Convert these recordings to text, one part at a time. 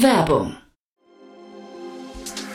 Werbung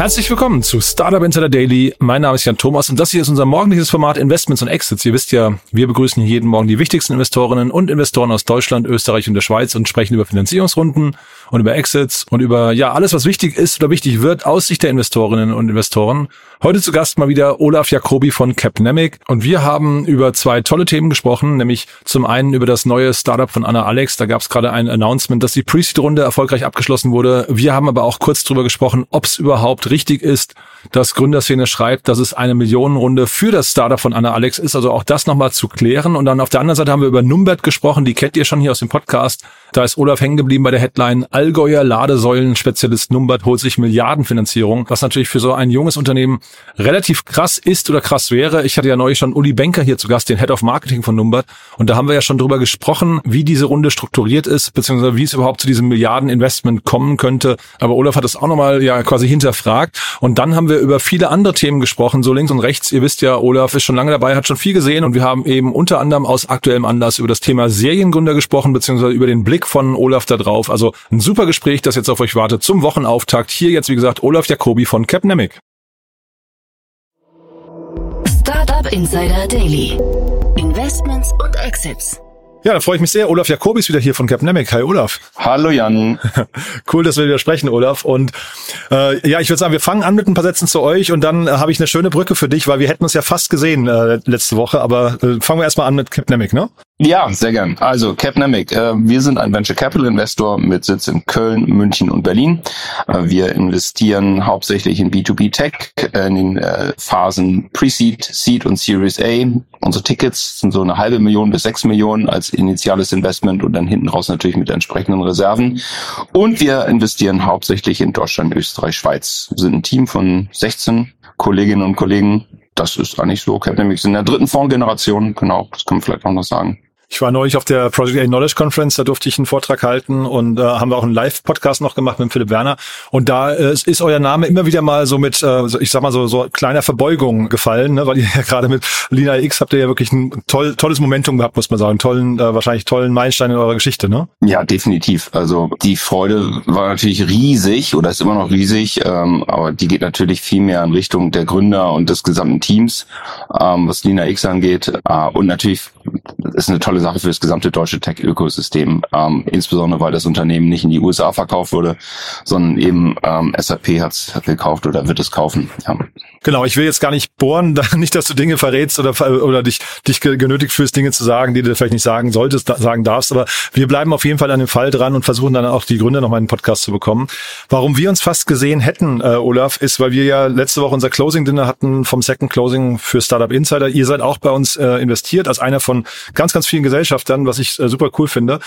Herzlich willkommen zu Startup Insider Daily. Mein Name ist Jan Thomas und das hier ist unser morgendliches Format Investments und Exits. Ihr wisst ja, wir begrüßen jeden Morgen die wichtigsten Investorinnen und Investoren aus Deutschland, Österreich und der Schweiz und sprechen über Finanzierungsrunden und über Exits und über ja alles, was wichtig ist oder wichtig wird aus Sicht der Investorinnen und Investoren. Heute zu Gast mal wieder Olaf Jacobi von Capnemic und wir haben über zwei tolle Themen gesprochen, nämlich zum einen über das neue Startup von Anna Alex. Da gab es gerade ein Announcement, dass die Pre-Seed-Runde erfolgreich abgeschlossen wurde. Wir haben aber auch kurz drüber gesprochen, ob es überhaupt richtig ist, dass Gründerszene schreibt, dass es eine Millionenrunde für das Startup von Anna Alex ist. Also auch das nochmal zu klären. Und dann auf der anderen Seite haben wir über Numbert gesprochen. Die kennt ihr schon hier aus dem Podcast. Da ist Olaf hängen geblieben bei der Headline. Allgäuer Ladesäulen-Spezialist Numbert holt sich Milliardenfinanzierung. Was natürlich für so ein junges Unternehmen relativ krass ist oder krass wäre. Ich hatte ja neulich schon Uli Benker hier zu Gast, den Head of Marketing von Numbert. Und da haben wir ja schon drüber gesprochen, wie diese Runde strukturiert ist, beziehungsweise wie es überhaupt zu diesem Milliardeninvestment kommen könnte. Aber Olaf hat es auch nochmal ja quasi hinterfragt. Und dann haben wir über viele andere Themen gesprochen, so links und rechts. Ihr wisst ja, Olaf ist schon lange dabei, hat schon viel gesehen und wir haben eben unter anderem aus aktuellem Anlass über das Thema Seriengründer gesprochen, beziehungsweise über den Blick von Olaf da drauf. Also ein super Gespräch, das jetzt auf euch wartet zum Wochenauftakt. Hier jetzt, wie gesagt, Olaf Jacobi von Capnemic. Startup Insider Daily. Investments und Exits. Ja, da freue ich mich sehr. Olaf Jakobis wieder hier von Capnemic. Hi Olaf. Hallo Jan. cool, dass wir wieder sprechen, Olaf. Und äh, ja, ich würde sagen, wir fangen an mit ein paar Sätzen zu euch und dann äh, habe ich eine schöne Brücke für dich, weil wir hätten uns ja fast gesehen äh, letzte Woche, aber äh, fangen wir erstmal an mit Capnemic, ne? Ja, sehr gern. Also Capnemic, äh, wir sind ein Venture Capital Investor mit Sitz in Köln, München und Berlin. Äh, wir investieren hauptsächlich in B2B Tech, äh, in den äh, Phasen Pre-Seed, Seed und Series A. Unsere Tickets sind so eine halbe Million bis sechs Millionen als initiales Investment und dann hinten raus natürlich mit entsprechenden Reserven. Und wir investieren hauptsächlich in Deutschland, Österreich, Schweiz. Wir sind ein Team von 16 Kolleginnen und Kollegen. Das ist eigentlich so. Capnemic sind in der dritten Fondsgeneration. Genau, das kann man vielleicht auch noch sagen. Ich war neulich auf der Project A Knowledge Conference, da durfte ich einen Vortrag halten und äh, haben wir auch einen Live-Podcast noch gemacht mit Philipp Werner. Und da äh, ist euer Name immer wieder mal so mit, äh, ich sag mal so, so kleiner Verbeugung gefallen, ne? weil ihr ja gerade mit Lina X habt ihr ja wirklich ein toll, tolles Momentum gehabt, muss man sagen. Tollen, äh, wahrscheinlich tollen Meilenstein in eurer Geschichte, ne? Ja, definitiv. Also die Freude war natürlich riesig oder ist immer noch riesig, ähm, aber die geht natürlich viel mehr in Richtung der Gründer und des gesamten Teams, ähm, was Lina X angeht. Äh, und natürlich ist eine tolle Sache für das gesamte deutsche Tech-Ökosystem, ähm, insbesondere weil das Unternehmen nicht in die USA verkauft wurde, sondern eben ähm, SAP hat es gekauft oder wird es kaufen. Ja. Genau, ich will jetzt gar nicht bohren, nicht, dass du Dinge verrätst oder, oder dich, dich genötigt fühlst, Dinge zu sagen, die du vielleicht nicht sagen solltest, sagen darfst, aber wir bleiben auf jeden Fall an dem Fall dran und versuchen dann auch die Gründe noch mal in den Podcast zu bekommen. Warum wir uns fast gesehen hätten, äh, Olaf, ist, weil wir ja letzte Woche unser Closing-Dinner hatten vom Second Closing für Startup Insider. Ihr seid auch bei uns äh, investiert als einer von ganz, ganz vielen Gesellschaftern, was ich äh, super cool finde.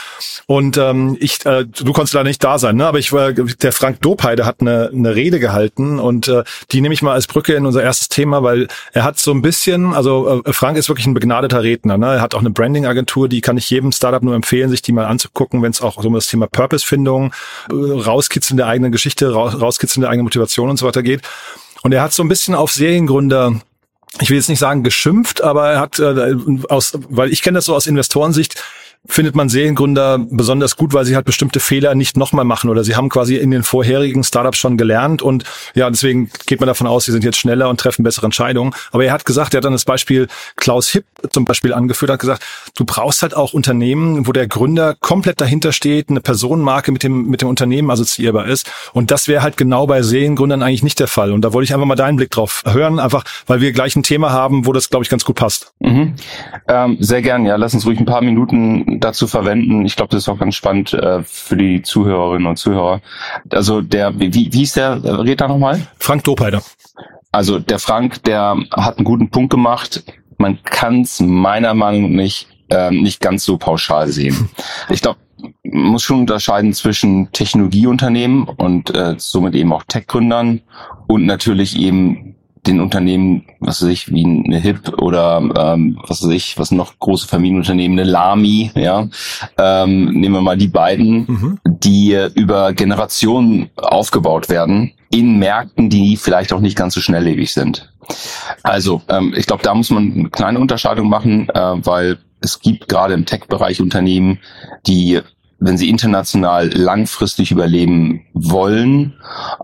Und ähm, ich, äh, du konntest leider nicht da sein, ne? aber ich war, der Frank Dopeide hat eine, eine Rede gehalten und äh, die nehme ich mal als Brücke in unser erstes Thema, weil er hat so ein bisschen, also äh, Frank ist wirklich ein begnadeter Redner. Ne? Er hat auch eine Branding-Agentur, die kann ich jedem Startup nur empfehlen, sich die mal anzugucken, wenn es auch so um das Thema Purpose-Findung, äh, rauskitzeln der eigenen Geschichte, raus, rauskitzeln der eigenen Motivation und so weiter geht. Und er hat so ein bisschen auf Seriengründer ich will jetzt nicht sagen geschimpft, aber er hat äh, aus, weil ich kenne das so aus Investorensicht, findet man Seriengründer besonders gut, weil sie halt bestimmte Fehler nicht nochmal machen oder sie haben quasi in den vorherigen Startups schon gelernt und ja, deswegen geht man davon aus, sie sind jetzt schneller und treffen bessere Entscheidungen. Aber er hat gesagt, er hat dann das Beispiel Klaus Hipp zum Beispiel angeführt, hat gesagt, du brauchst halt auch Unternehmen, wo der Gründer komplett dahinter steht, eine Personenmarke mit dem, mit dem Unternehmen assoziierbar ist. Und das wäre halt genau bei Seriengründern eigentlich nicht der Fall. Und da wollte ich einfach mal deinen Blick drauf hören, einfach weil wir gleich ein Thema haben, wo das, glaube ich, ganz gut passt. Mhm. Ähm, sehr gern, ja. Lass uns ruhig ein paar Minuten dazu verwenden. Ich glaube, das ist auch ganz spannend äh, für die Zuhörerinnen und Zuhörer. Also der, wie, wie ist der Redner nochmal? Frank Dopheider. Also der Frank, der hat einen guten Punkt gemacht. Man kann es meiner Meinung nach nicht, äh, nicht ganz so pauschal sehen. Ich glaube, man muss schon unterscheiden zwischen Technologieunternehmen und äh, somit eben auch Tech-Gründern und natürlich eben den Unternehmen, was weiß ich, wie eine HIP oder ähm, was weiß ich, was noch große Familienunternehmen, eine Lami, ja, ähm, nehmen wir mal die beiden, mhm. die über Generationen aufgebaut werden in Märkten, die vielleicht auch nicht ganz so schnelllebig sind. Also ähm, ich glaube, da muss man eine kleine Unterscheidung machen, äh, weil es gibt gerade im Tech-Bereich Unternehmen, die wenn sie international langfristig überleben wollen,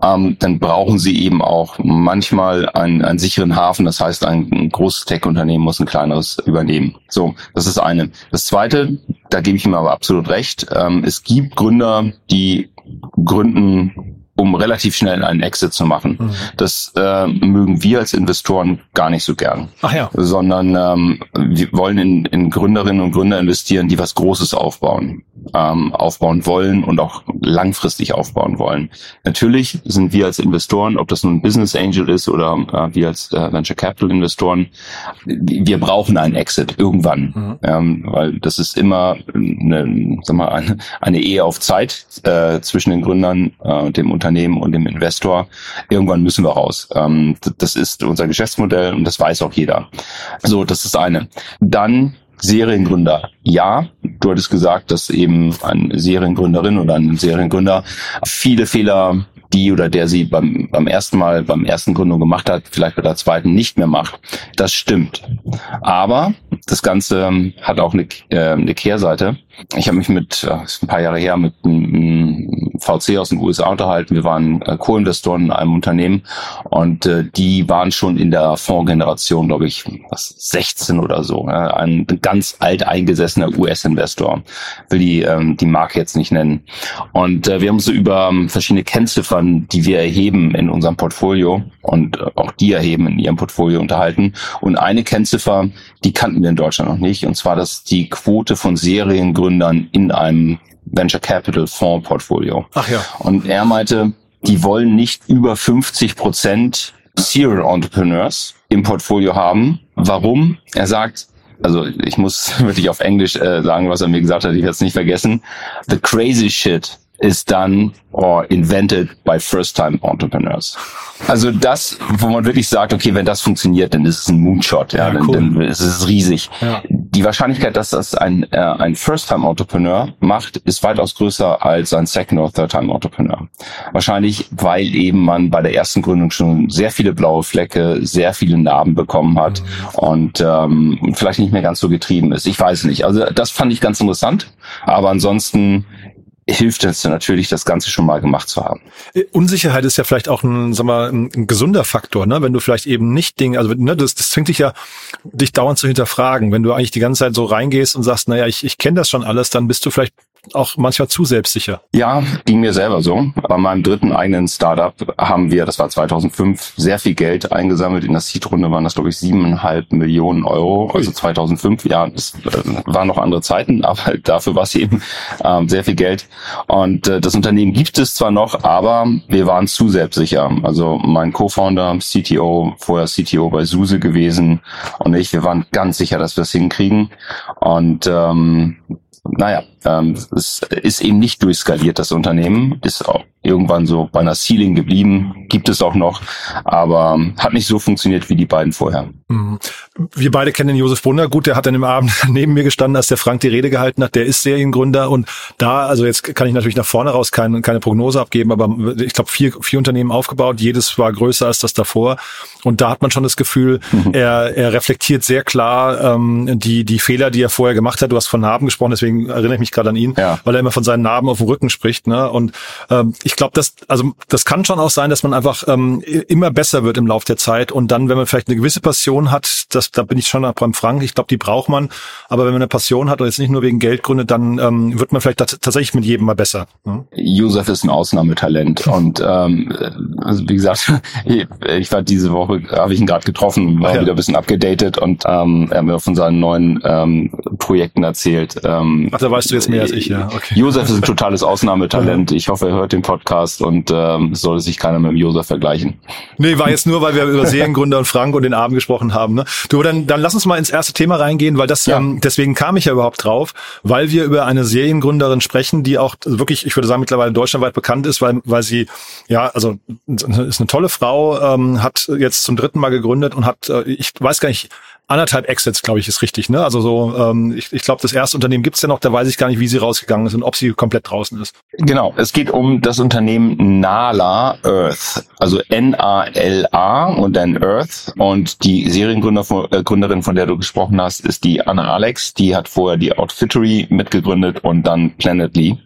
ähm, dann brauchen sie eben auch manchmal einen, einen sicheren Hafen. Das heißt, ein, ein großes Tech-Unternehmen muss ein kleineres übernehmen. So, das ist eine. Das zweite, da gebe ich ihm aber absolut recht. Ähm, es gibt Gründer, die gründen um relativ schnell einen Exit zu machen. Mhm. Das äh, mögen wir als Investoren gar nicht so gern. Ach ja. Sondern ähm, wir wollen in, in Gründerinnen und Gründer investieren, die was Großes aufbauen, ähm, aufbauen wollen und auch langfristig aufbauen wollen. Natürlich sind wir als Investoren, ob das nun ein Business Angel ist oder äh, wir als äh, Venture Capital Investoren, wir brauchen einen Exit irgendwann, mhm. ähm, weil das ist immer eine, sag mal, eine, eine Ehe auf Zeit äh, zwischen den Gründern äh, und dem Unternehmen Unternehmen und dem Investor. Irgendwann müssen wir raus. Ähm, das ist unser Geschäftsmodell und das weiß auch jeder. So, das ist eine. Dann Seriengründer. Ja, du hattest gesagt, dass eben eine Seriengründerin oder ein Seriengründer viele Fehler die oder der sie beim, beim ersten Mal, beim ersten Gründung gemacht hat, vielleicht bei der zweiten nicht mehr macht. Das stimmt. Aber das Ganze ähm, hat auch eine, äh, eine Kehrseite. Ich habe mich mit, äh, ein paar Jahre her, mit einem VC aus den USA unterhalten. Wir waren äh, Co-Investoren in einem Unternehmen und äh, die waren schon in der Fondsgeneration, glaube ich, was 16 oder so. Äh, ein ganz alt eingesessener US-Investor. Will die, ähm, die Marke jetzt nicht nennen. Und äh, wir haben so über ähm, verschiedene Kennziffern, die wir erheben in unserem Portfolio und äh, auch die erheben in ihrem Portfolio unterhalten. Und eine Kennziffer, die kannten wir in Deutschland noch nicht, und zwar, dass die Quote von Seriengründern in einem Venture Capital Fonds Portfolio. Ach ja. Und er meinte, die wollen nicht über 50 Prozent Serial Entrepreneurs im Portfolio haben. Warum? Er sagt, also ich muss wirklich auf Englisch äh, sagen, was er mir gesagt hat, ich werde es nicht vergessen. The crazy shit is done or invented by first-time entrepreneurs. Also das, wo man wirklich sagt, okay, wenn das funktioniert, dann ist es ein Moonshot, ja, ja cool. dann, dann ist es riesig. Ja. Die Wahrscheinlichkeit, dass das ein, äh, ein First-Time-Entrepreneur macht, ist weitaus größer als ein Second- or Third-Time-Entrepreneur. Wahrscheinlich, weil eben man bei der ersten Gründung schon sehr viele blaue Flecke, sehr viele Narben bekommen hat mhm. und ähm, vielleicht nicht mehr ganz so getrieben ist. Ich weiß nicht. Also das fand ich ganz interessant. Aber ansonsten hilft es natürlich, das Ganze schon mal gemacht zu haben. Äh, Unsicherheit ist ja vielleicht auch ein, sag mal, ein, gesunder Faktor, ne? Wenn du vielleicht eben nicht Dinge, also ne, das, das zwingt dich ja, dich dauernd zu hinterfragen. Wenn du eigentlich die ganze Zeit so reingehst und sagst, naja, ich, ich kenne das schon alles, dann bist du vielleicht auch manchmal zu selbstsicher. Ja, ging mir selber so. Bei meinem dritten eigenen Startup haben wir, das war 2005, sehr viel Geld eingesammelt. In der Seed-Runde waren das, glaube ich, siebeneinhalb Millionen Euro. Also 2005, ja, das äh, waren noch andere Zeiten, aber dafür war es eben ähm, sehr viel Geld. Und äh, das Unternehmen gibt es zwar noch, aber wir waren zu selbstsicher. Also mein Co-Founder, CTO, vorher CTO bei SUSE gewesen und ich, wir waren ganz sicher, dass wir es hinkriegen. Und ähm, naja, ähm, es ist eben nicht durchskaliert, das Unternehmen, ist auch irgendwann so bei einer Ceiling geblieben, gibt es auch noch, aber hat nicht so funktioniert wie die beiden vorher. Mhm. Wir beide kennen den Josef Brunner gut, der hat dann im Abend neben mir gestanden, als der Frank die Rede gehalten hat, der ist Seriengründer und da, also jetzt kann ich natürlich nach vorne raus keine, keine Prognose abgeben, aber ich glaube vier, vier Unternehmen aufgebaut, jedes war größer als das davor und da hat man schon das Gefühl, mhm. er, er reflektiert sehr klar ähm, die, die Fehler, die er vorher gemacht hat. Du hast von Narben gesprochen, deswegen erinnere ich mich gerade an ihn, ja. weil er immer von seinen Narben auf dem Rücken spricht. Ne? Und ähm, ich glaube, das, also das kann schon auch sein, dass man einfach ähm, immer besser wird im Laufe der Zeit und dann, wenn man vielleicht eine gewisse Passion hat, das, da bin ich schon beim Frank, ich glaube, die braucht man, aber wenn man eine Passion hat und jetzt nicht nur wegen Geld gründet, dann ähm, wird man vielleicht tatsächlich mit jedem mal besser. Ne? Josef ist ein Ausnahmetalent und ähm, also wie gesagt, ich, ich war diese Woche, habe ich ihn gerade getroffen, war ja. wieder ein bisschen abgedatet und ähm, er hat mir von seinen neuen ähm, Projekten erzählt. Ähm, Ach, da weißt du jetzt mehr als ich, ja. Okay. Josef ist ein totales Ausnahmetalent. Ich hoffe, er hört den Podcast und ähm, soll sich keiner mit dem Josef vergleichen. Nee, war jetzt nur, weil wir über Seriengründer und Frank und den Abend gesprochen haben. Ne? Du, dann, dann lass uns mal ins erste Thema reingehen, weil das, ja. ähm, deswegen kam ich ja überhaupt drauf, weil wir über eine Seriengründerin sprechen, die auch wirklich, ich würde sagen, mittlerweile deutschlandweit bekannt ist, weil, weil sie, ja, also ist eine tolle Frau, ähm, hat jetzt zum dritten Mal gegründet und hat, äh, ich weiß gar nicht, anderthalb Exits, glaube ich, ist richtig. Ne? Also so, ähm, ich, ich glaube, das erste Unternehmen gibt's ja noch, da weiß ich gar nicht, wie sie rausgegangen ist und ob sie komplett draußen ist. Genau, es geht um das Unternehmen Nala Earth, also N-A-L-A und dann Earth. Und die Seriengründerin, äh, von der du gesprochen hast, ist die Anna Alex. Die hat vorher die Outfittery mitgegründet und dann Planetly.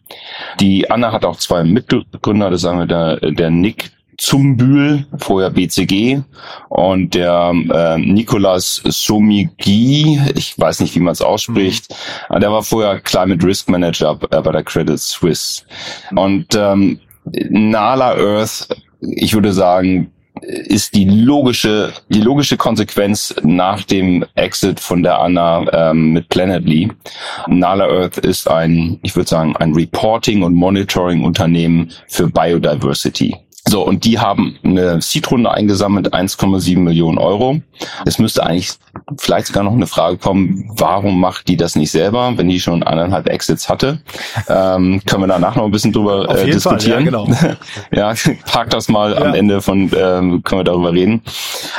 Die Anna hat auch zwei Mitgründer, das sagen wir der, der Nick Zumbühl, vorher BCG und der äh, Nicolas Somigi, ich weiß nicht, wie man es ausspricht, mhm. der war vorher Climate Risk Manager äh, bei der Credit Suisse. Und ähm, Nala Earth, ich würde sagen, ist die logische, die logische Konsequenz nach dem Exit von der Anna ähm, mit Planetly. Nala Earth ist ein, ich würde sagen, ein Reporting- und Monitoring-Unternehmen für Biodiversity. So, und die haben eine Seed-Runde eingesammelt, 1,7 Millionen Euro. Es müsste eigentlich vielleicht sogar noch eine Frage kommen, warum macht die das nicht selber, wenn die schon eineinhalb Exits hatte? Ähm, können wir danach noch ein bisschen drüber äh, diskutieren. Fall, ja, genau. ja, park das mal ja. am Ende von, ähm, können wir darüber reden.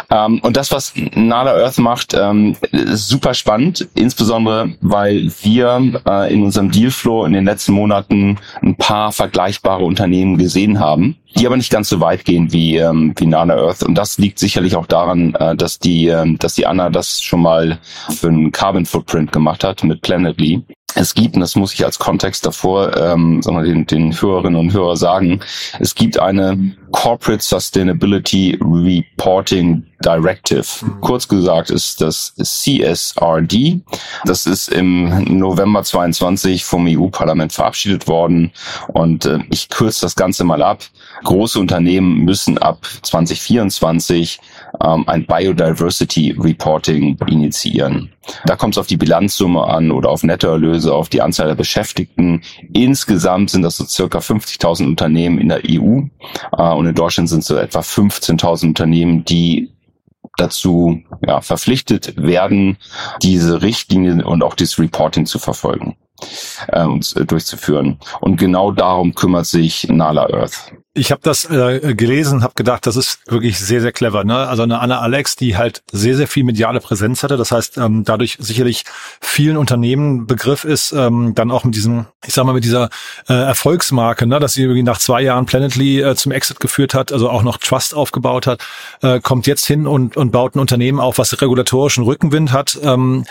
Ähm, und das, was Nala Earth macht, ähm, ist super spannend, insbesondere, weil wir äh, in unserem Dealflow in den letzten Monaten ein paar vergleichbare Unternehmen gesehen haben die aber nicht ganz so weit gehen wie, ähm, wie Nana Earth. Und das liegt sicherlich auch daran, äh, dass die, äh, dass die Anna das schon mal für einen Carbon Footprint gemacht hat mit Planetly es gibt, und das muss ich als Kontext davor ähm, sagen wir, den, den Hörerinnen und Hörer sagen, es gibt eine Corporate Sustainability Reporting Directive. Mhm. Kurz gesagt ist das CSRD. Das ist im November 22 vom EU-Parlament verabschiedet worden. Und äh, ich kürze das Ganze mal ab. Große Unternehmen müssen ab 2024 ähm, ein Biodiversity Reporting initiieren. Da kommt es auf die Bilanzsumme an oder auf Nettoerlöse, auf die Anzahl der Beschäftigten. Insgesamt sind das so circa 50.000 Unternehmen in der EU äh, und in Deutschland sind es so etwa 15.000 Unternehmen, die dazu ja, verpflichtet werden, diese Richtlinien und auch dieses Reporting zu verfolgen äh, und äh, durchzuführen. Und genau darum kümmert sich Nala Earth. Ich habe das äh, gelesen, habe gedacht, das ist wirklich sehr, sehr clever. Ne? Also eine Anna Alex, die halt sehr, sehr viel mediale Präsenz hatte. Das heißt, ähm, dadurch sicherlich vielen Unternehmen Begriff ist, ähm, dann auch mit diesem, ich sag mal, mit dieser äh, Erfolgsmarke, ne? dass sie irgendwie nach zwei Jahren Planetly äh, zum Exit geführt hat, also auch noch Trust aufgebaut hat, äh, kommt jetzt hin und, und baut ein Unternehmen auf, was regulatorischen Rückenwind hat ähm,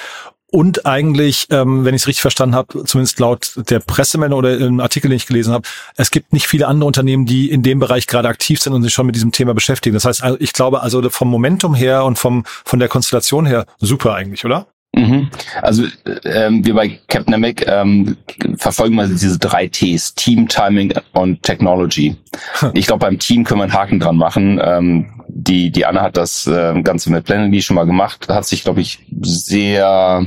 und eigentlich, ähm, wenn ich es richtig verstanden habe, zumindest laut der Pressemeldung oder im Artikel, den ich gelesen habe, es gibt nicht viele andere Unternehmen, die in dem Bereich gerade aktiv sind und sich schon mit diesem Thema beschäftigen. Das heißt, also ich glaube, also vom Momentum her und vom von der Konstellation her super eigentlich, oder? Mhm. Also ähm, wir bei Capnamic ähm, verfolgen mal diese drei Ts, Team, Timing und Technology. Ich glaube, beim Team können wir einen Haken dran machen. Ähm, die, die Anna hat das äh, Ganze mit Planetly schon mal gemacht, hat sich, glaube ich, sehr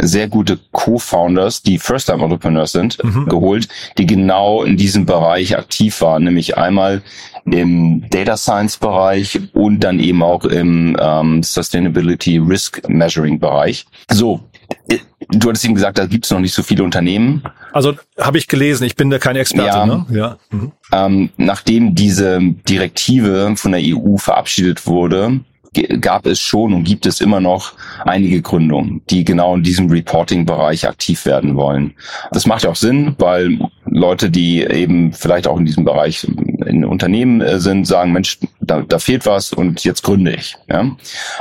sehr gute Co-Founders, die First-Time-Entrepreneurs sind, mhm. geholt, die genau in diesem Bereich aktiv waren, nämlich einmal im Data Science Bereich und dann eben auch im ähm, Sustainability Risk Measuring Bereich. So, du hattest eben gesagt, da gibt es noch nicht so viele Unternehmen. Also habe ich gelesen, ich bin da kein Experte. Ja, ne? ja. Mhm. Ähm, nachdem diese Direktive von der EU verabschiedet wurde, gab es schon und gibt es immer noch einige Gründungen, die genau in diesem Reporting-Bereich aktiv werden wollen. Das macht ja auch Sinn, weil Leute, die eben vielleicht auch in diesem Bereich in Unternehmen äh, sind, sagen, Mensch, da, da fehlt was und jetzt gründe ich. Ja?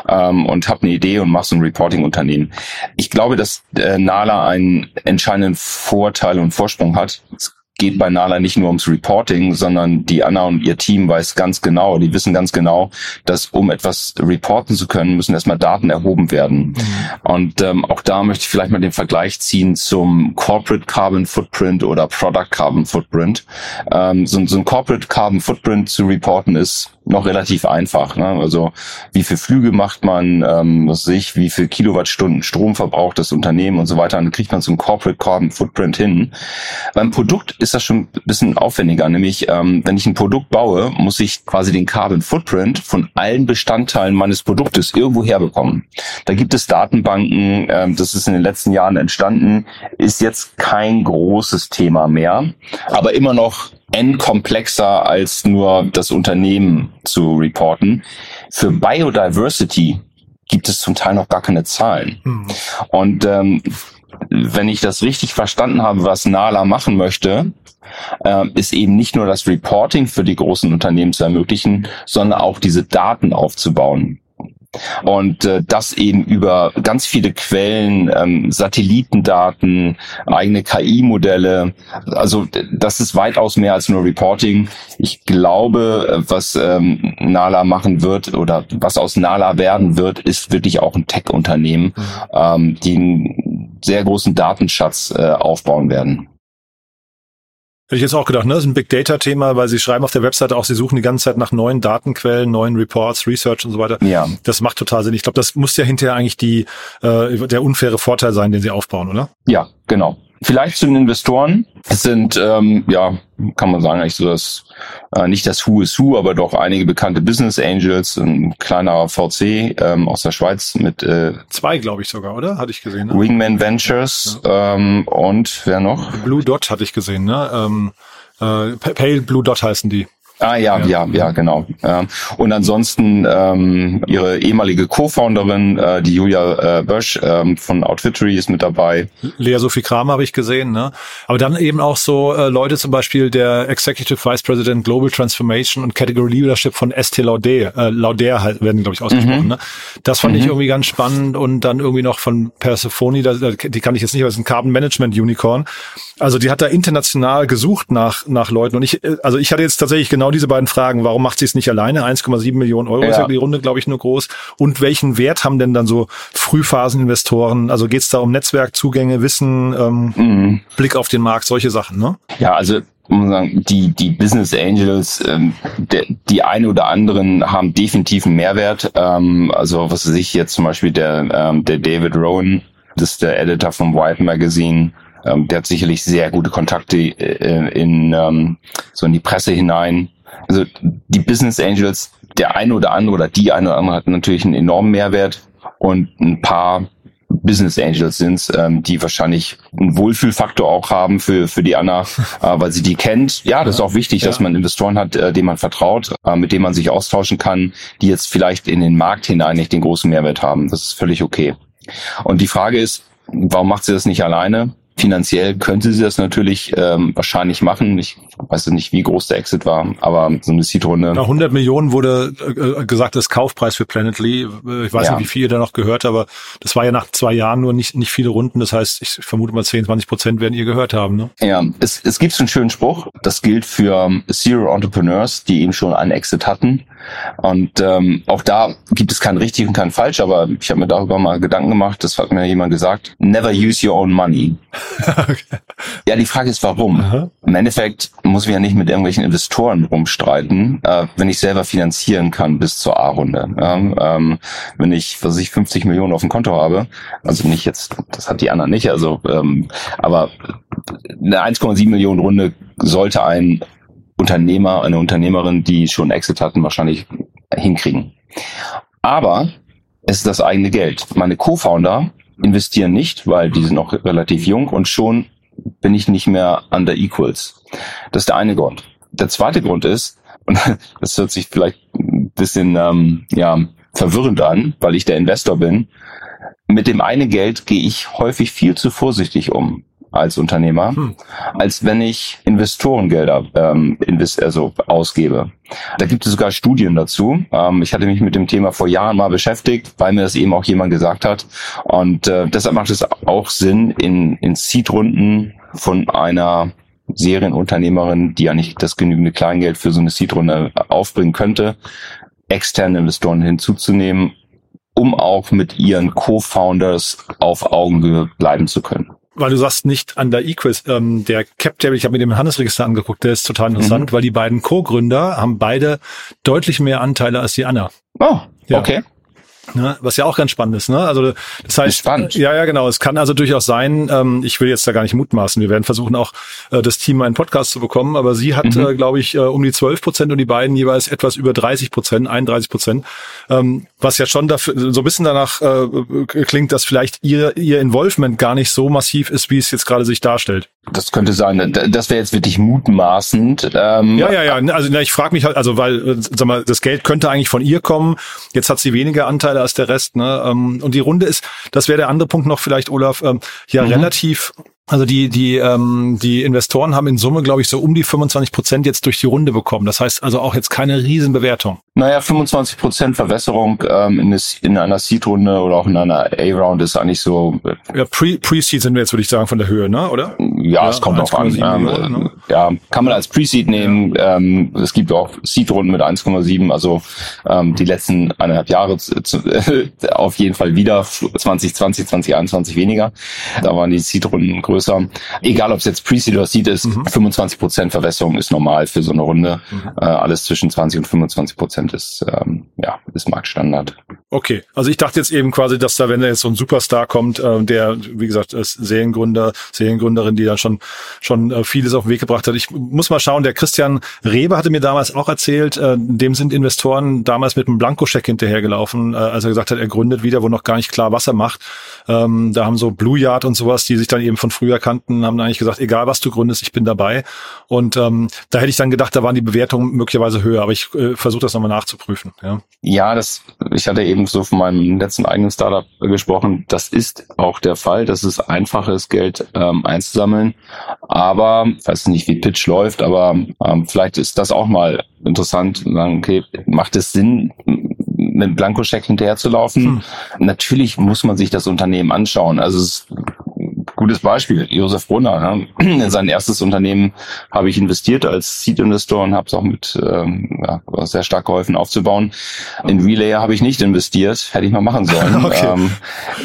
Ähm, und habe eine Idee und mache so ein Reporting-Unternehmen. Ich glaube, dass äh, Nala einen entscheidenden Vorteil und Vorsprung hat. Es geht bei Nala nicht nur ums Reporting, sondern die Anna und ihr Team weiß ganz genau, die wissen ganz genau, dass um etwas reporten zu können, müssen erstmal Daten erhoben werden. Mhm. Und ähm, auch da möchte ich vielleicht mal den Vergleich ziehen zum Corporate Carbon Footprint oder Product Carbon Footprint. Ähm, so, so ein Corporate Carbon Footprint zu reporten ist noch relativ einfach. Ne? Also wie viel Flüge macht man, ähm, was weiß ich, wie viel Kilowattstunden Strom verbraucht das Unternehmen und so weiter. Dann kriegt man so einen Corporate Carbon Footprint hin. Beim Produkt ist das schon ein bisschen aufwendiger. Nämlich, ähm, wenn ich ein Produkt baue, muss ich quasi den Carbon Footprint von allen Bestandteilen meines Produktes irgendwo herbekommen. Da gibt es Datenbanken, ähm, das ist in den letzten Jahren entstanden, ist jetzt kein großes Thema mehr, aber immer noch n komplexer als nur das Unternehmen zu reporten. Für Biodiversity gibt es zum Teil noch gar keine Zahlen. Mhm. Und ähm, wenn ich das richtig verstanden habe, was Nala machen möchte, äh, ist eben nicht nur das Reporting für die großen Unternehmen zu ermöglichen, sondern auch diese Daten aufzubauen. Und äh, das eben über ganz viele Quellen, ähm, Satellitendaten, eigene KI-Modelle. Also das ist weitaus mehr als nur Reporting. Ich glaube, was ähm, Nala machen wird oder was aus Nala werden wird, ist wirklich auch ein Tech-Unternehmen, mhm. ähm, die sehr großen Datenschatz äh, aufbauen werden. Hätte ich jetzt auch gedacht, ne? Das ist ein Big Data Thema, weil sie schreiben auf der Webseite auch, sie suchen die ganze Zeit nach neuen Datenquellen, neuen Reports, Research und so weiter. Ja. Das macht total Sinn. Ich glaube, das muss ja hinterher eigentlich die, äh, der unfaire Vorteil sein, den sie aufbauen, oder? Ja, genau. Vielleicht zu den Investoren. Es sind, ähm, ja, kann man sagen, eigentlich so das, äh, nicht das Who is Who, aber doch einige bekannte Business Angels, ein kleiner VC ähm, aus der Schweiz mit äh, zwei, glaube ich sogar, oder? Hatte ich gesehen. Ne? Wingman Ventures ja. ähm, und wer noch? Blue Dot hatte ich gesehen, ne? Ähm, äh, Pale Blue Dot heißen die. Ah ja, ja, ja, ja genau. Und ansonsten ähm, ihre ehemalige Co-Founderin, äh, die Julia äh, Bösch ähm, von Outfittery ist mit dabei. Lea Sophie Kramer habe ich gesehen, ne? Aber dann eben auch so äh, Leute zum Beispiel der Executive Vice President Global Transformation und Category Leadership von Estée Lauder, äh, Lauder halt, werden glaube ich ausgesprochen, mhm. ne? Das fand mhm. ich irgendwie ganz spannend und dann irgendwie noch von Persephone, da, die kann ich jetzt nicht, aber es ist ein Carbon Management Unicorn. Also die hat da international gesucht nach nach Leuten und ich, äh, also ich hatte jetzt tatsächlich genau genau diese beiden Fragen. Warum macht sie es nicht alleine? 1,7 Millionen Euro ja. ist ja die Runde, glaube ich, nur groß. Und welchen Wert haben denn dann so Frühphaseninvestoren? Also geht es da um Netzwerkzugänge, Wissen, ähm, mhm. Blick auf den Markt, solche Sachen, ne? Ja, also muss sagen, die, die Business Angels, ähm, der, die eine oder anderen haben definitiv einen Mehrwert. Ähm, also was weiß ich jetzt zum Beispiel der, ähm, der David Rowan, das ist der Editor vom White Magazine, ähm, der hat sicherlich sehr gute Kontakte äh, in ähm, so in die Presse hinein also die Business Angels, der eine oder andere oder die eine oder andere hat natürlich einen enormen Mehrwert und ein paar Business Angels sind ähm, die wahrscheinlich einen Wohlfühlfaktor auch haben für, für die Anna, äh, weil sie die kennt. Ja, das ist auch wichtig, ja. dass man Investoren hat, äh, denen man vertraut, äh, mit denen man sich austauschen kann, die jetzt vielleicht in den Markt hinein nicht den großen Mehrwert haben. Das ist völlig okay. Und die Frage ist, warum macht sie das nicht alleine? Finanziell könnte sie das natürlich ähm, wahrscheinlich machen. Ich weiß nicht, wie groß der Exit war, aber so eine Seed-Runde. 100 Millionen wurde äh, gesagt, das Kaufpreis für Planetly. Äh, ich weiß ja. nicht, wie viel ihr da noch gehört, aber das war ja nach zwei Jahren nur nicht, nicht viele Runden. Das heißt, ich vermute mal 10, 20 Prozent werden ihr gehört haben. Ne? Ja, es, es gibt so einen schönen Spruch. Das gilt für Zero Entrepreneurs, die eben schon einen Exit hatten. Und ähm, auch da gibt es kein richtig und kein falsch, aber ich habe mir darüber mal Gedanken gemacht, das hat mir jemand gesagt, never use your own money. Okay. Ja, die Frage ist, warum? Aha. Im Endeffekt muss ich ja nicht mit irgendwelchen Investoren rumstreiten, äh, wenn ich selber finanzieren kann bis zur A-Runde. Ja, ähm, wenn ich, was ich 50 Millionen auf dem Konto habe, also nicht jetzt, das hat die anderen nicht, also ähm, aber eine 1,7 Millionen Runde sollte ein Unternehmer, eine Unternehmerin, die schon Exit hatten, wahrscheinlich hinkriegen. Aber es ist das eigene Geld. Meine Co-Founder investieren nicht, weil die sind noch relativ jung und schon bin ich nicht mehr under equals. Das ist der eine Grund. Der zweite Grund ist, und das hört sich vielleicht ein bisschen ähm, ja, verwirrend an, weil ich der Investor bin, mit dem einen Geld gehe ich häufig viel zu vorsichtig um als Unternehmer, hm. als wenn ich Investorengelder ähm, invest also ausgebe. Da gibt es sogar Studien dazu. Ähm, ich hatte mich mit dem Thema vor Jahren mal beschäftigt, weil mir das eben auch jemand gesagt hat. Und äh, deshalb macht es auch Sinn, in, in Seed-Runden von einer Serienunternehmerin, die ja nicht das genügende Kleingeld für so eine Seed-Runde aufbringen könnte, externe Investoren hinzuzunehmen, um auch mit ihren Co-Founders auf Augenhöhe bleiben zu können weil du sagst nicht an der Equis, ähm, der Cap Table, ich habe mir den Handelsregister angeguckt, der ist total interessant, mhm. weil die beiden Co-Gründer haben beide deutlich mehr Anteile als die Anna. Oh, ja. okay. Ne, was ja auch ganz spannend ist. Ne? Also das heißt, spannend. ja, ja, genau. Es kann also durchaus sein. Ähm, ich will jetzt da gar nicht mutmaßen. Wir werden versuchen auch äh, das Team einen Podcast zu bekommen. Aber sie hat, mhm. äh, glaube ich, äh, um die 12 Prozent und die beiden jeweils etwas über 30 Prozent, 31 Prozent. Ähm, was ja schon dafür so ein bisschen danach äh, klingt, dass vielleicht ihr ihr Involvement gar nicht so massiv ist, wie es jetzt gerade sich darstellt. Das könnte sein. Das wäre jetzt wirklich mutmaßend. Ähm, ja, ja, ja. Also na, ich frage mich halt, also weil, äh, sag mal, das Geld könnte eigentlich von ihr kommen. Jetzt hat sie weniger Anteile als der Rest. Ne? Ähm, und die Runde ist, das wäre der andere Punkt noch vielleicht, Olaf, ähm, ja mhm. relativ also die, die, ähm, die Investoren haben in Summe, glaube ich, so um die 25 Prozent jetzt durch die Runde bekommen. Das heißt also auch jetzt keine Riesenbewertung. Naja, 25 Prozent Verwässerung ähm, in, des, in einer Seed-Runde oder auch in einer A-Round ist eigentlich so. Äh, ja, Pre-Seed sind wir jetzt, würde ich sagen, von der Höhe, ne? oder? Ja, ja es kommt auch an. Ähm, ne? Ja, kann man als Pre-Seed nehmen. Ja. Ähm, es gibt auch Seed-Runden mit 1,7. Also ähm, die letzten eineinhalb Jahre zu, äh, auf jeden Fall wieder 2020, 2021 weniger. Da waren die Seed-Runden größer. Egal, ob es jetzt Pre-Seed oder Seed ist, mhm. 25 Prozent Verwässerung ist normal für so eine Runde. Mhm. Äh, alles zwischen 20 und 25 Prozent ist, ähm, ja, ist Marktstandard. Okay, also ich dachte jetzt eben quasi, dass da, wenn da jetzt so ein Superstar kommt, äh, der, wie gesagt, ist Seriengründer, Seriengründerin, die dann schon, schon äh, vieles auf den Weg gebracht hat. Ich muss mal schauen, der Christian Rebe hatte mir damals auch erzählt, äh, dem sind Investoren damals mit einem Blankoscheck hinterhergelaufen, äh, als er gesagt hat, er gründet wieder, wo noch gar nicht klar, was er macht. Ähm, da haben so Blue Yard und sowas, die sich dann eben von früher kannten, haben eigentlich gesagt, egal was du gründest, ich bin dabei. Und ähm, da hätte ich dann gedacht, da waren die Bewertungen möglicherweise höher, aber ich äh, versuche das nochmal nachzuprüfen. Ja. ja, das, ich hatte eben so von meinem letzten eigenen Startup gesprochen. Das ist auch der Fall, dass es einfach ist, Geld ähm, einzusammeln. Aber ich weiß nicht, wie Pitch läuft, aber ähm, vielleicht ist das auch mal interessant, sagen, okay, macht es Sinn, mit Blankoscheck hinterherzulaufen. Hm. Natürlich muss man sich das Unternehmen anschauen. Also es gutes Beispiel, Josef Brunner. Ne? In sein erstes Unternehmen habe ich investiert als Seed-Investor und habe es auch mit ähm, ja, sehr stark geholfen aufzubauen. In Relayer habe ich nicht investiert, hätte ich mal machen sollen. okay. Ähm,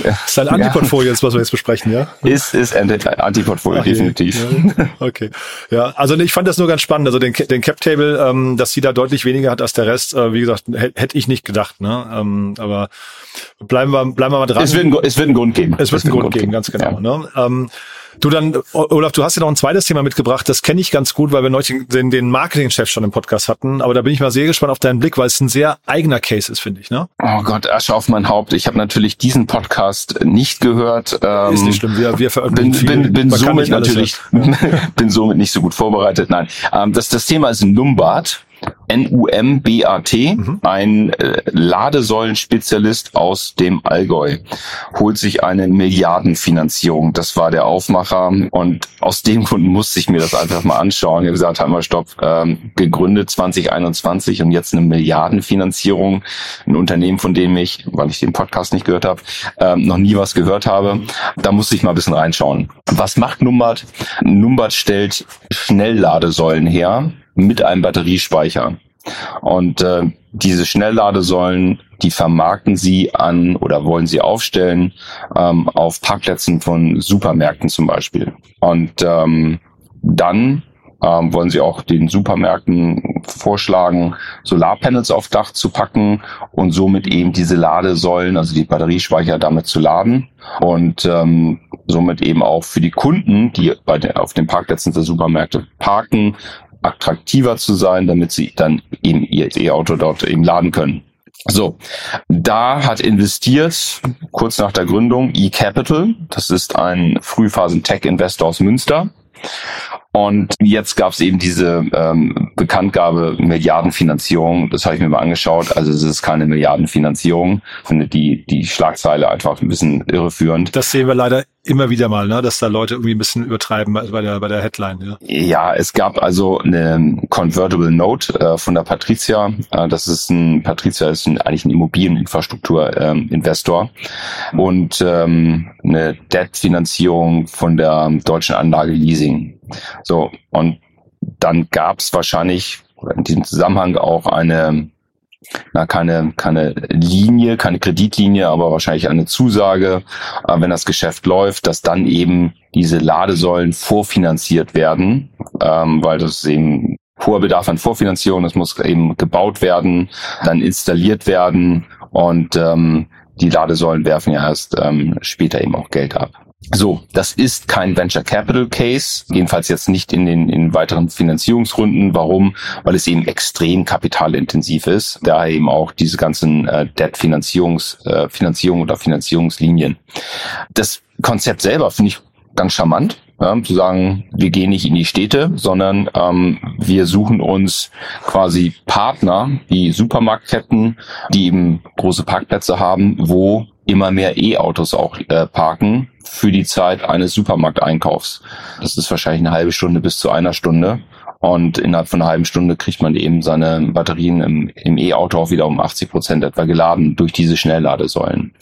ist ein Antiportfolio, ja. was wir jetzt besprechen, ja? Ist, ist ein Antiportfolio, definitiv. Ja. Okay. Ja, also ich fand das nur ganz spannend. Also den, den Cap-Table, ähm, dass sie da deutlich weniger hat als der Rest, äh, wie gesagt, hätte ich nicht gedacht. Ne? Ähm, aber bleiben wir, bleiben wir mal dran. Es wird, ein, es wird einen Grund geben. Es wird einen Grund, Grund geben, ganz genau. Ja. Ne? Ähm, du dann, Olaf, du hast ja noch ein zweites Thema mitgebracht, das kenne ich ganz gut, weil wir neulich den, den Marketingchef schon im Podcast hatten, aber da bin ich mal sehr gespannt auf deinen Blick, weil es ein sehr eigener Case ist, finde ich. Ne? Oh Gott, Asche auf mein Haupt. Ich habe natürlich diesen Podcast nicht gehört. Ähm, ist nicht schlimm, wir, wir veröffentlichen bin, bin, bin somit natürlich, bin somit nicht so gut vorbereitet. Nein, ähm, das, das Thema ist Numbart. NUMBAT, mhm. ein äh, Ladesäulenspezialist aus dem Allgäu, holt sich eine Milliardenfinanzierung. Das war der Aufmacher und aus dem Grund musste ich mir das einfach mal anschauen. Ich habe gesagt, halt mal stopp, ähm, gegründet 2021 und jetzt eine Milliardenfinanzierung. Ein Unternehmen, von dem ich, weil ich den Podcast nicht gehört habe, ähm, noch nie was gehört habe. Da musste ich mal ein bisschen reinschauen. Was macht Numbert? Numbert stellt Schnellladesäulen her mit einem Batteriespeicher. Und äh, diese Schnellladesäulen, die vermarkten sie an oder wollen sie aufstellen ähm, auf Parkplätzen von Supermärkten zum Beispiel. Und ähm, dann ähm, wollen sie auch den Supermärkten vorschlagen, Solarpanels auf Dach zu packen und somit eben diese Ladesäulen, also die Batteriespeicher damit zu laden und ähm, somit eben auch für die Kunden, die bei den, auf den Parkplätzen der Supermärkte parken, attraktiver zu sein, damit sie dann eben ihr E-Auto dort eben laden können. So, da hat investiert, kurz nach der Gründung, eCapital. Das ist ein Frühphasen-Tech-Investor aus Münster. Und jetzt gab es eben diese ähm, Bekanntgabe Milliardenfinanzierung. Das habe ich mir mal angeschaut. Also es ist keine Milliardenfinanzierung. Ich finde die, die Schlagzeile einfach ein bisschen irreführend. Das sehen wir leider immer wieder mal, ne? dass da Leute irgendwie ein bisschen übertreiben bei der, bei der Headline. Ja, ja es gab also eine Convertible Note äh, von der Patricia. Äh, das ist ein, Patricia ist ein, eigentlich ein Immobilieninfrastruktur-Investor. Ähm, und ähm, eine Debt-Finanzierung von der Deutschen Anlage Leasing. So, und dann gab es wahrscheinlich in diesem Zusammenhang auch eine, na, keine, keine Linie, keine Kreditlinie, aber wahrscheinlich eine Zusage, äh, wenn das Geschäft läuft, dass dann eben diese Ladesäulen vorfinanziert werden, ähm, weil das eben hoher Bedarf an Vorfinanzierung, das muss eben gebaut werden, dann installiert werden und ähm, die Ladesäulen werfen ja erst ähm, später eben auch Geld ab. So, das ist kein Venture Capital Case, jedenfalls jetzt nicht in den in weiteren Finanzierungsrunden. Warum? Weil es eben extrem kapitalintensiv ist, da eben auch diese ganzen äh, Debt-Finanzierungs äh, Finanzierung oder Finanzierungslinien. Das Konzept selber finde ich ganz charmant ja, zu sagen, wir gehen nicht in die Städte, sondern ähm, wir suchen uns quasi Partner wie Supermarktketten, die eben große Parkplätze haben, wo immer mehr E-Autos auch äh, parken für die Zeit eines Supermarkteinkaufs. Das ist wahrscheinlich eine halbe Stunde bis zu einer Stunde. Und innerhalb von einer halben Stunde kriegt man eben seine Batterien im, im E-Auto auch wieder um 80 Prozent etwa geladen durch diese Schnellladesäulen.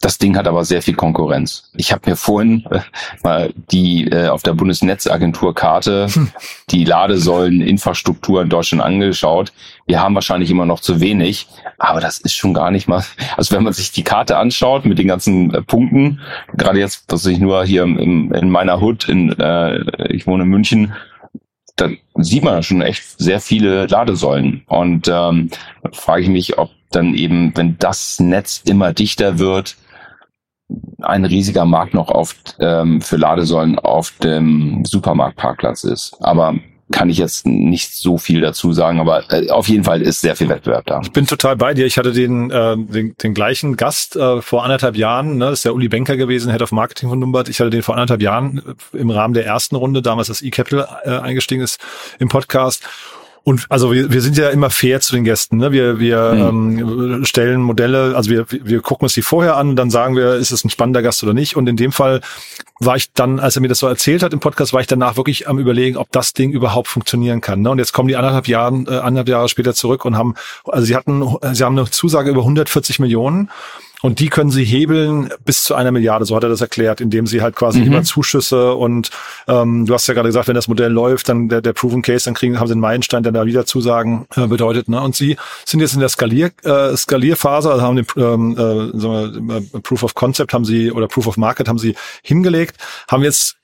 Das Ding hat aber sehr viel Konkurrenz. Ich habe mir vorhin äh, mal die äh, auf der Bundesnetzagentur-Karte hm. die Ladesäulen-Infrastruktur in Deutschland angeschaut. Wir haben wahrscheinlich immer noch zu wenig, aber das ist schon gar nicht mal. Also wenn man sich die Karte anschaut mit den ganzen äh, Punkten, gerade jetzt, dass ich nur hier im, in meiner Hood, in, äh, ich wohne in München, da sieht man schon echt sehr viele Ladesäulen. Und ähm, frage ich mich, ob dann eben, wenn das Netz immer dichter wird, ein riesiger Markt noch oft ähm, für Ladesäulen auf dem Supermarktparkplatz ist. Aber kann ich jetzt nicht so viel dazu sagen, aber äh, auf jeden Fall ist sehr viel Wettbewerb da. Ich bin total bei dir. Ich hatte den, äh, den, den gleichen Gast äh, vor anderthalb Jahren, ne, das ist der Uli Benker gewesen, Head of Marketing von Numbert. Ich hatte den vor anderthalb Jahren äh, im Rahmen der ersten Runde, damals das eCapital äh, eingestiegen ist, im Podcast. Und also wir, wir sind ja immer fair zu den Gästen. Ne? Wir, wir mhm. ähm, stellen Modelle, also wir, wir gucken uns die vorher an und dann sagen wir, ist es ein spannender Gast oder nicht. Und in dem Fall war ich dann, als er mir das so erzählt hat im Podcast, war ich danach wirklich am überlegen, ob das Ding überhaupt funktionieren kann. Ne? Und jetzt kommen die anderthalb Jahre, äh, anderthalb Jahre später zurück und haben, also sie hatten, sie haben eine Zusage über 140 Millionen und die können sie hebeln bis zu einer Milliarde, so hat er das erklärt, indem sie halt quasi mhm. über Zuschüsse und ähm, du hast ja gerade gesagt, wenn das Modell läuft, dann der, der Proven Case, dann kriegen, haben sie einen Meilenstein, der da wieder Zusagen äh, bedeutet. Ne? Und sie sind jetzt in der Skalier, äh, Skalierphase, also haben den ähm, äh, sagen wir, äh, Proof of Concept haben sie oder Proof of Market haben sie hingelegt, haben jetzt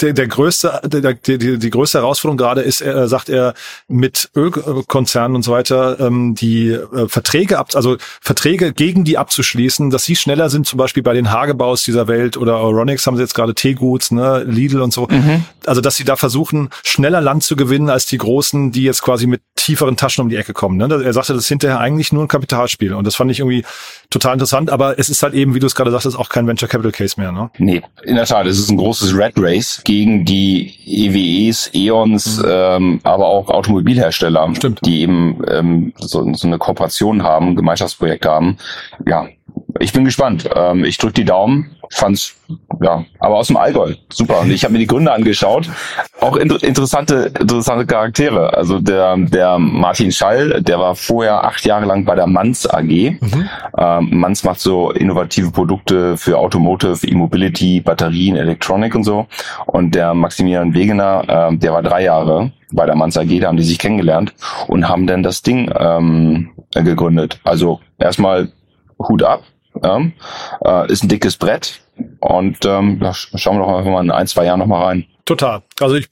der, der größte, der, die, die, die größte Herausforderung gerade ist, er, sagt er, mit Ölkonzernen und so weiter, ähm, die äh, Verträge ab, also Verträge gegen die abzuschließen, dass sie schneller sind, zum Beispiel bei den Hagebaus dieser Welt oder Euronics haben sie jetzt gerade Teeguts, ne, Lidl und so. Mhm. Also, dass sie da versuchen, schneller Land zu gewinnen als die Großen, die jetzt quasi mit tieferen Taschen um die Ecke kommen. Ne? Er sagte, das ist hinterher eigentlich nur ein Kapitalspiel. Und das fand ich irgendwie total interessant. Aber es ist halt eben, wie du es gerade sagtest, auch kein Venture Capital Case mehr. Ne? Nee, in der Tat. Es ist ein großes Red Race gegen die EWEs, E.ONs, mhm. ähm, aber auch Automobilhersteller, Stimmt. die eben ähm, so, so eine Kooperation haben, Gemeinschaftsprojekt haben. Ja, ich bin gespannt. Ähm, ich drücke die Daumen. Fand's ja, aber aus dem Allgäu. Super. Und ich habe mir die Gründe angeschaut. Auch inter interessante, interessante Charaktere. Also der, der Martin Schall, der war vorher acht Jahre lang bei der Manz AG. Mhm. Ähm, Manz macht so innovative Produkte für Automotive, E-Mobility, Batterien, Elektronik und so. Und der Maximilian Wegener, äh, der war drei Jahre bei der Manz AG, da haben die sich kennengelernt und haben dann das Ding ähm, gegründet. Also erstmal Hut ab. Ja. Äh, ist ein dickes Brett und ähm, ja, schauen wir doch einfach mal in ein, zwei Jahren nochmal rein. Total. Also ich,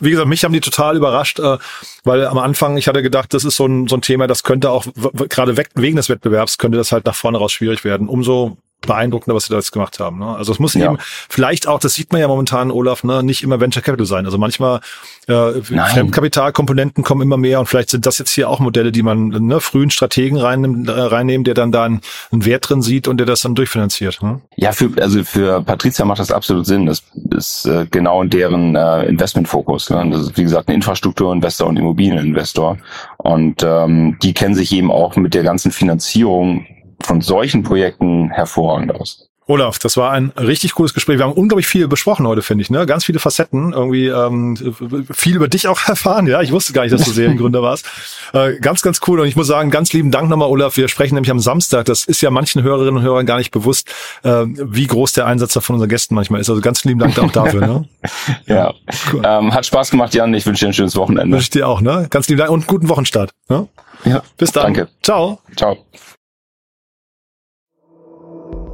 wie gesagt, mich haben die total überrascht, äh, weil am Anfang ich hatte gedacht, das ist so ein, so ein Thema, das könnte auch gerade wegen des Wettbewerbs könnte das halt nach vorne raus schwierig werden. Umso beeindruckender, was sie da jetzt gemacht haben. Ne? Also es muss ja. eben vielleicht auch, das sieht man ja momentan, Olaf, ne, nicht immer Venture Capital sein. Also manchmal äh, Fremdkapitalkomponenten kommen immer mehr und vielleicht sind das jetzt hier auch Modelle, die man ne, frühen Strategen reinnimmt, äh, reinnehmen, der dann da einen, einen, Wert drin sieht und der das dann durchfinanziert. Ne? Ja, für, also für Patricia macht das absolut Sinn. Das ist äh, genau in deren äh, Investmentfokus. Ne? Das ist wie gesagt ein Infrastrukturinvestor und Immobilieninvestor. Und ähm, die kennen sich eben auch mit der ganzen Finanzierung von solchen Projekten hervorragend aus. Olaf, das war ein richtig cooles Gespräch. Wir haben unglaublich viel besprochen heute, finde ich. Ne? Ganz viele Facetten, irgendwie ähm, viel über dich auch erfahren. Ja, ich wusste gar nicht, dass du Seriengründer warst. Äh, ganz, ganz cool. Und ich muss sagen, ganz lieben Dank nochmal, Olaf. Wir sprechen nämlich am Samstag. Das ist ja manchen Hörerinnen und Hörern gar nicht bewusst, äh, wie groß der Einsatz da von unseren Gästen manchmal ist. Also ganz lieben Dank auch dafür. Ne? ja, cool. ähm, hat Spaß gemacht, Jan. Ich wünsche dir ein schönes Wochenende. Wünsche ich dir auch. Ne? Ganz lieben Dank und guten Wochenstart. Ne? Ja, bis dann. Danke. Ciao. Ciao.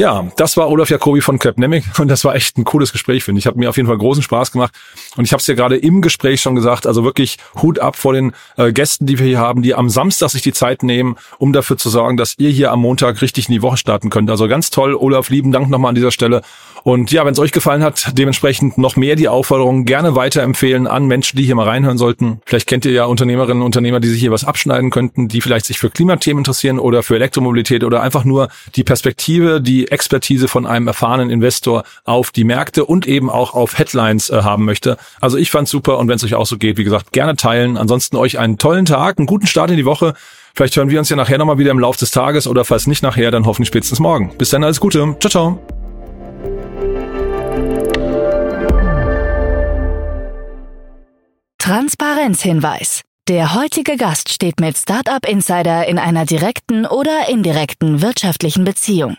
Ja, das war Olaf Jacobi von Capnemic und das war echt ein cooles Gespräch, finde ich. Hat mir auf jeden Fall großen Spaß gemacht und ich habe es ja gerade im Gespräch schon gesagt, also wirklich Hut ab vor den äh, Gästen, die wir hier haben, die am Samstag sich die Zeit nehmen, um dafür zu sorgen, dass ihr hier am Montag richtig in die Woche starten könnt. Also ganz toll, Olaf, lieben Dank nochmal an dieser Stelle. Und ja, wenn es euch gefallen hat, dementsprechend noch mehr die Aufforderung gerne weiterempfehlen an Menschen, die hier mal reinhören sollten. Vielleicht kennt ihr ja Unternehmerinnen und Unternehmer, die sich hier was abschneiden könnten, die vielleicht sich für Klimathemen interessieren oder für Elektromobilität oder einfach nur die Perspektive, die Expertise von einem erfahrenen Investor auf die Märkte und eben auch auf Headlines äh, haben möchte. Also ich fand's super und wenn es euch auch so geht, wie gesagt, gerne teilen. Ansonsten euch einen tollen Tag, einen guten Start in die Woche. Vielleicht hören wir uns ja nachher nochmal wieder im Laufe des Tages oder falls nicht nachher, dann hoffentlich spätestens morgen. Bis dann, alles Gute. Ciao, ciao. Transparenzhinweis. Der heutige Gast steht mit Startup Insider in einer direkten oder indirekten wirtschaftlichen Beziehung.